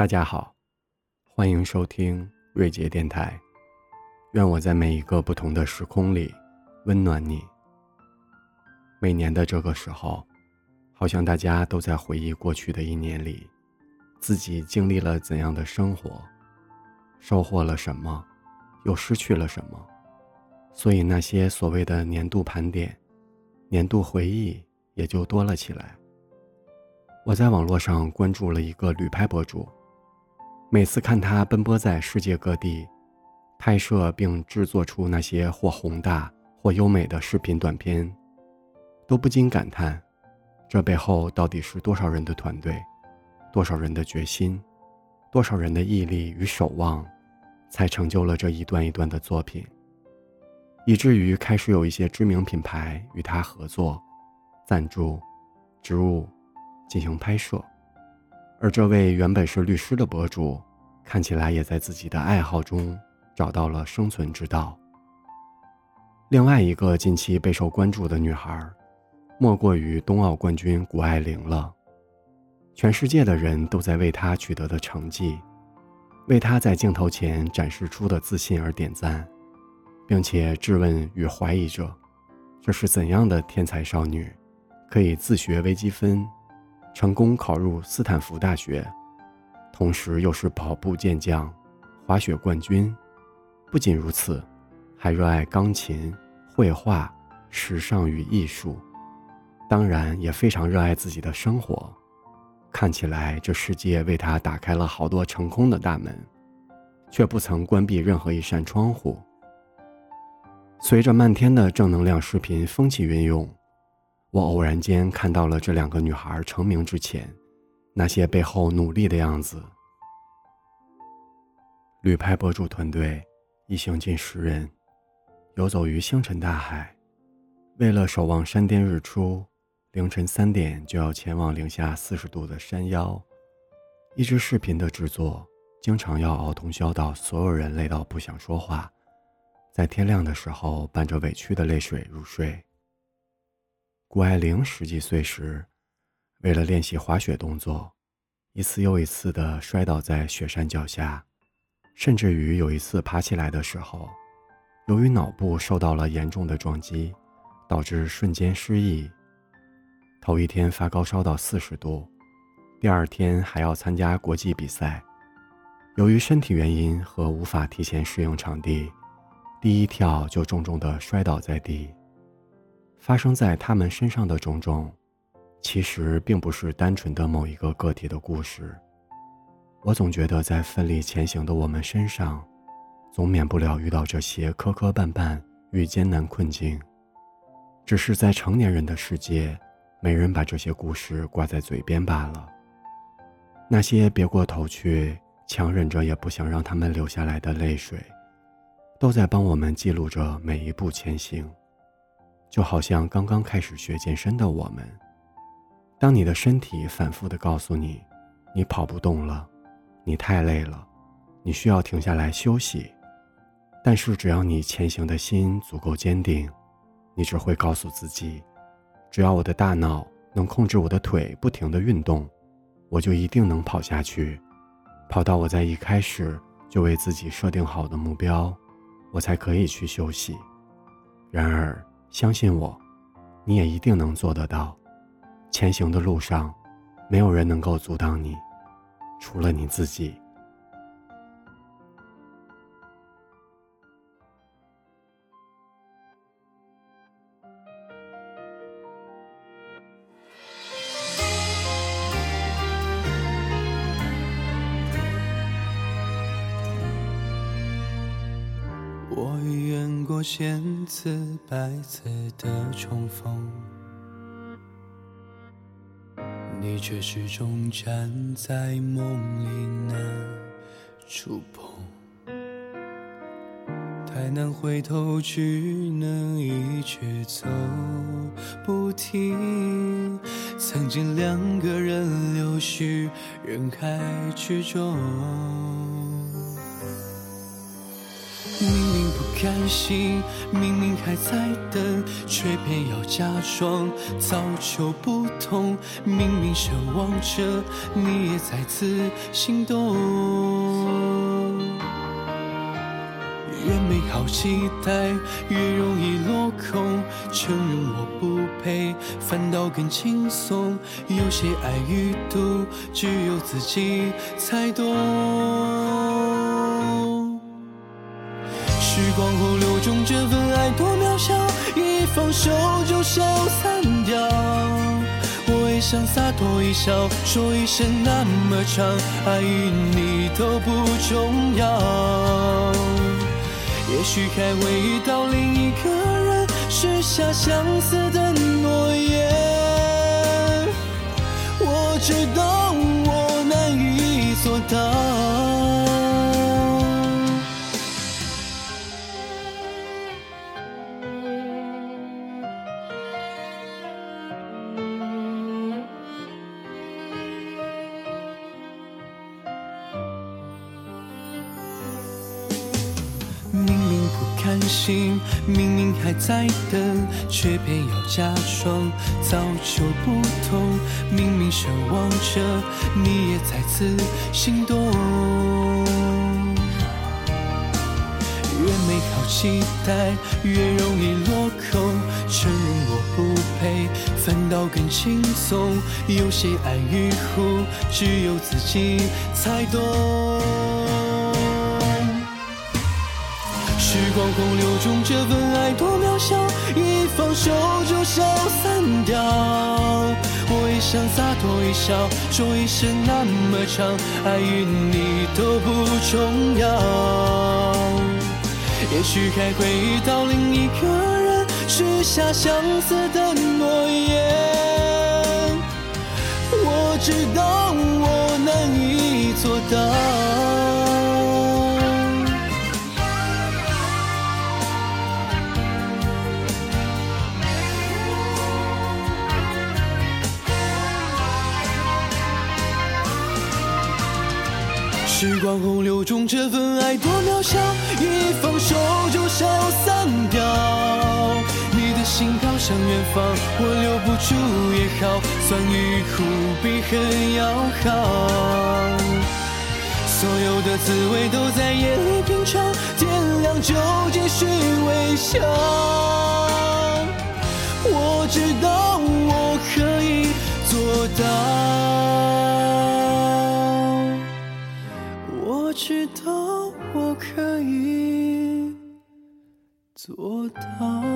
大家好，欢迎收听瑞杰电台。愿我在每一个不同的时空里温暖你。每年的这个时候，好像大家都在回忆过去的一年里，自己经历了怎样的生活，收获了什么，又失去了什么。所以那些所谓的年度盘点、年度回忆也就多了起来。我在网络上关注了一个旅拍博主。每次看他奔波在世界各地，拍摄并制作出那些或宏大或优美的视频短片，都不禁感叹：这背后到底是多少人的团队，多少人的决心，多少人的毅力与守望，才成就了这一段一段的作品，以至于开始有一些知名品牌与他合作、赞助、植入进行拍摄。而这位原本是律师的博主，看起来也在自己的爱好中找到了生存之道。另外一个近期备受关注的女孩，莫过于冬奥冠军谷爱凌了。全世界的人都在为她取得的成绩，为她在镜头前展示出的自信而点赞，并且质问与怀疑着：这是怎样的天才少女，可以自学微积分？成功考入斯坦福大学，同时又是跑步健将、滑雪冠军。不仅如此，还热爱钢琴、绘画、时尚与艺术，当然也非常热爱自己的生活。看起来这世界为他打开了好多成功的大门，却不曾关闭任何一扇窗户。随着漫天的正能量视频风起云涌。我偶然间看到了这两个女孩成名之前，那些背后努力的样子。旅拍博主团队一行近十人，游走于星辰大海，为了守望山巅日出，凌晨三点就要前往零下四十度的山腰。一支视频的制作，经常要熬通宵到所有人累到不想说话，在天亮的时候，伴着委屈的泪水入睡。谷爱凌十几岁时，为了练习滑雪动作，一次又一次地摔倒在雪山脚下，甚至于有一次爬起来的时候，由于脑部受到了严重的撞击，导致瞬间失忆。头一天发高烧到四十度，第二天还要参加国际比赛，由于身体原因和无法提前适应场地，第一跳就重重地摔倒在地。发生在他们身上的种种，其实并不是单纯的某一个个体的故事。我总觉得，在奋力前行的我们身上，总免不了遇到这些磕磕绊绊与艰难困境。只是在成年人的世界，没人把这些故事挂在嘴边罢了。那些别过头去、强忍着也不想让他们流下来的泪水，都在帮我们记录着每一步前行。就好像刚刚开始学健身的我们，当你的身体反复的告诉你，你跑不动了，你太累了，你需要停下来休息。但是只要你前行的心足够坚定，你只会告诉自己，只要我的大脑能控制我的腿不停的运动，我就一定能跑下去，跑到我在一开始就为自己设定好的目标，我才可以去休息。然而。相信我，你也一定能做得到。前行的路上，没有人能够阻挡你，除了你自己。千次百次的重逢，你却始终站在梦里难触碰。太难回头只，能一直走不停。曾经两个人流失人海之中。甘心，明明还在等，却偏要假装早就不同。明明奢望着，你也再次心动。越美好期待，越容易落空。承认我不配，反倒更轻松。有些爱与妒，只有自己才懂。时光洪流中，这份爱多渺小，一放手就消散掉。我也想洒脱一笑，说一生那么长，爱与你都不重要。也许还会遇到另一个人，许下相似的诺言。我知道心，明明还在等，却偏要假装早就不同。明明奢望着，你也再次心动。越美好期待，越容易落空。承认我不配，反倒更轻松。有些爱与苦，只有自己才懂。光洪流中，这份爱多渺小，一放手就消散掉。我也想洒脱一笑，说一生那么长，爱与你都不重要。也许还会遇到另一个人，许下相似的诺言。我知道我难以做到。时光洪流中，这份爱多渺小，一放手就消散掉。你的心飘向远方，我留不住也好，酸与苦比很要好。所有的滋味都在夜里品尝，天亮就继续微笑。我知道我可以做到。知道我可以做到。